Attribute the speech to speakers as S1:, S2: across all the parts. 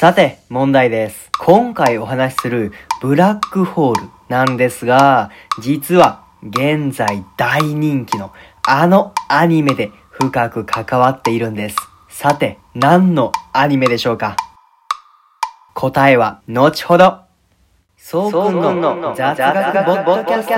S1: さて、問題です。今回お話しするブラックホールなんですが、実は現在大人気のあのアニメで深く関わっているんです。さて、何のアニメでしょうか？答えは後ほど。そうくんの雑学ボッドキャスト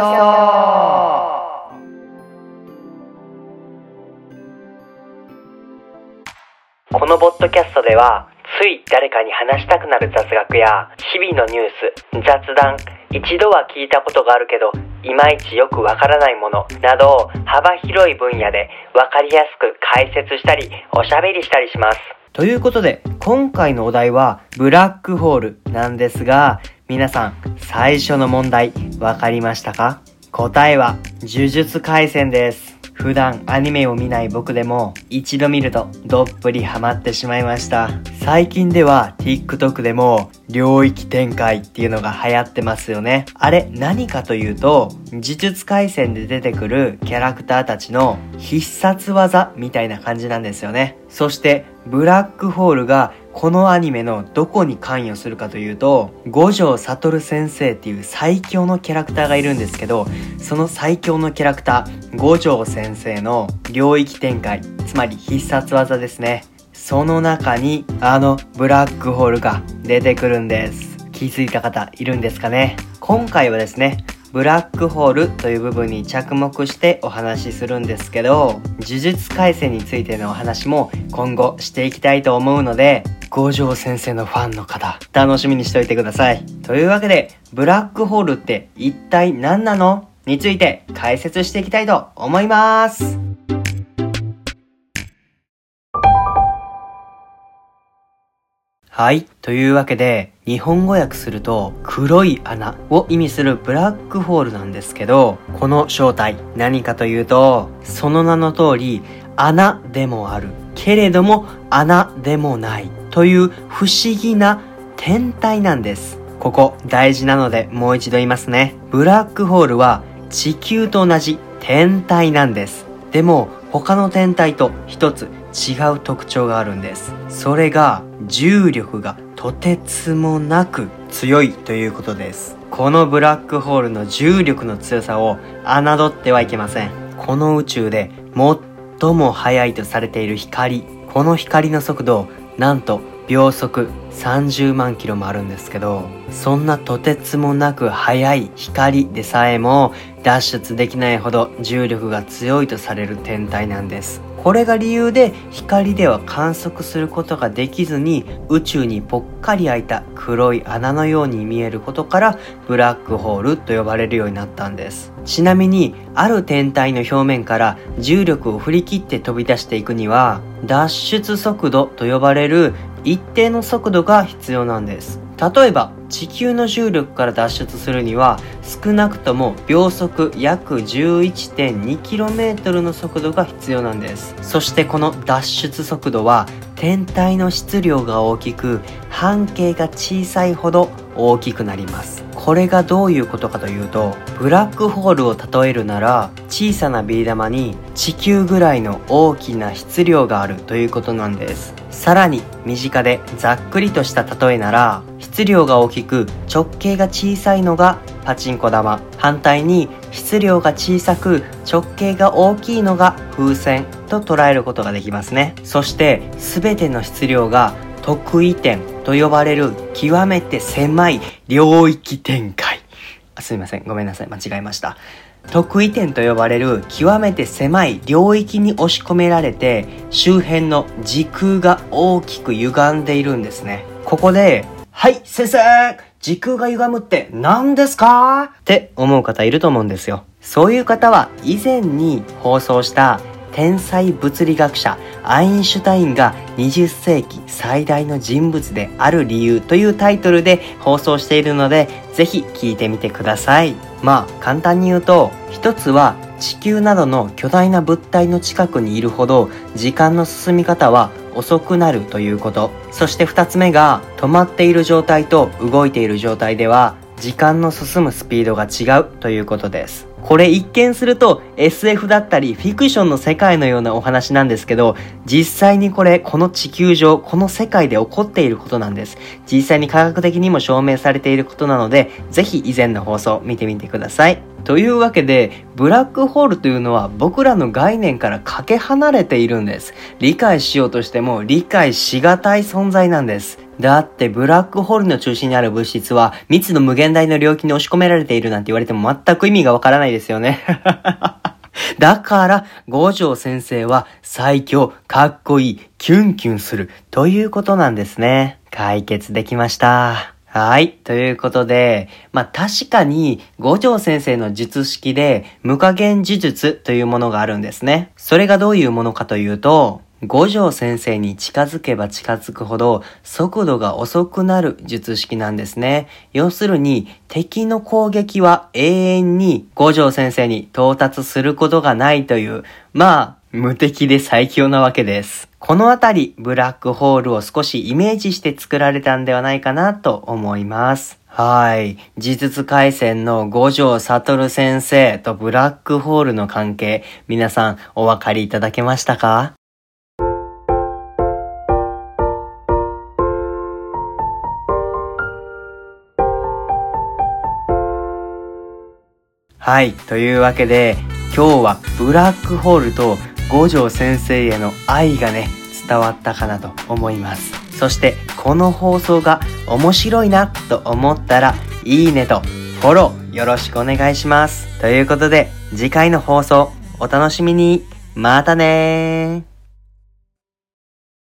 S1: このボッドキャストでは、つい誰かに話したくなる雑学や、日々のニュース、雑談、一度は聞いたことがあるけど、いまいちよくわからないものなど幅広い分野でわかりやすく解説したり、おしゃべりしたりします。ということで、今回のお題は、ブラックホールなんですが、皆さん、最初の問題、わかりましたか？答えは、呪術回戦です。普段アニメを見ない僕でも一度見るとどっぷりハマってしまいました。最近では TikTok でも領域展開っていうのが流行ってますよね。あれ何かというと呪術回戦で出てくるキャラクターたちの必殺技みたいな感じなんですよね。そしてブラックホールがこのアニメのどこに関与するかというと、五条悟先生っていう最強のキャラクターがいるんですけど、その最強のキャラクター、五条先生の領域展開、つまり必殺技ですね。その中に、あのブラックホールが出てくるんです。気づいた方いるんですかね？今回はですね、ブラックホールという部分に着目してお話しするんですけど、呪術回戦についてのお話も今後していきたいと思うので、五条先生のファンの方、楽しみにしておいてください。というわけで、ブラックホールって一体何なの？について解説していきたいと思います。はい。というわけで、日本語訳すると、黒い穴を意味するブラックホールなんですけど、この正体、何かというと、その名の通り、穴でもある。けれども、穴でもない。という不思議な天体なんです。ここ、大事なので、もう一度言いますね。ブラックホールは、地球と同じ天体なんです。でも、他の天体と一つ違う特徴があるんです。それが重力がとてつもなく強いということです。このブラックホールの重力の強さを侮ってはいけません。この宇宙で最も速いとされている光。この光の速度、なんと秒速30万キロもあるんですけど、そんなとてつもなく速い光でさえも脱出できないほど重力が強いとされる天体なんです。これが理由で光では観測することができずに宇宙にぽっかり開いた黒い穴のように見えることからブラックホールと呼ばれるようになったんです。ちなみにある天体の表面から重力を振り切って飛び出していくには脱出速度と呼ばれる一定の速度が必要なんです。例えば地球の重力から脱出するには少なくとも秒速約 11.2km の速度が必要なんです。そしてこの脱出速度は天体の質量が大きく半径が小さいほど大きくなります。これがどういうことかというとブラックホールを例えるなら小さなビー玉に地球ぐらいの大きな質量があるということなんです。さらに身近でざっくりとした例えなら質量が大きく直径が小さいのがパチンコ玉。反対に質量が小さく直径が大きいのが風船と捉えることができますね。そして全ての質量が得意点と呼ばれる極めて狭い領域展開。あすいません。ごめんなさい。間違えました。得意点と呼ばれる極めて狭い領域に押し込められて周辺の時空が大きく歪んでいるんですね。ここではい先生時空が歪むって何ですか？って思う方いると思うんですよ。そういう方は以前に放送した天才物理学者アインシュタインが20世紀最大の人物である理由というタイトルで放送しているのでぜひ聞いてみてください。まあ簡単に言うと一つは地球などの巨大な物体の近くにいるほど時間の進み方は遅くなるということ。そして2つ目が止まっている状態と動いている状態では時間の進むスピードが違うということです。これ一見すると SF だったりフィクションの世界のようなお話なんですけど、実際にこれ、この地球上、この世界で起こっていることなんです。実際に科学的にも証明されていることなので、ぜひ以前の放送見てみてください。というわけで、ブラックホールというのは僕らの概念からかけ離れているんです。理解しようとしても理解しがたい存在なんです。だってブラックホールの中心にある物質は未知の無限大の領域に押し込められているなんて言われても全く意味がわからないですよね。だから、五条先生は最強、かっこいい、キュンキュンするということなんですね。解決できました。はい。ということで、まあ、確かに、五条先生の術式で、無加減呪術というものがあるんですね。それがどういうものかというと、五条先生に近づけば近づくほど速度が遅くなる術式なんですね。要するに敵の攻撃は永遠に五条先生に到達することがないという、まあ、無敵で最強なわけです。このあたり、ブラックホールを少しイメージして作られたんではないかなと思います。はい。呪術回戦の五条悟先生とブラックホールの関係、皆さんお分かりいただけましたか？はい。というわけで、今日はブラックホールと五条先生への愛がね、伝わったかなと思います。そして、この放送が面白いなと思ったら、いいねとフォローよろしくお願いします。ということで、次回の放送お楽しみに。またねー。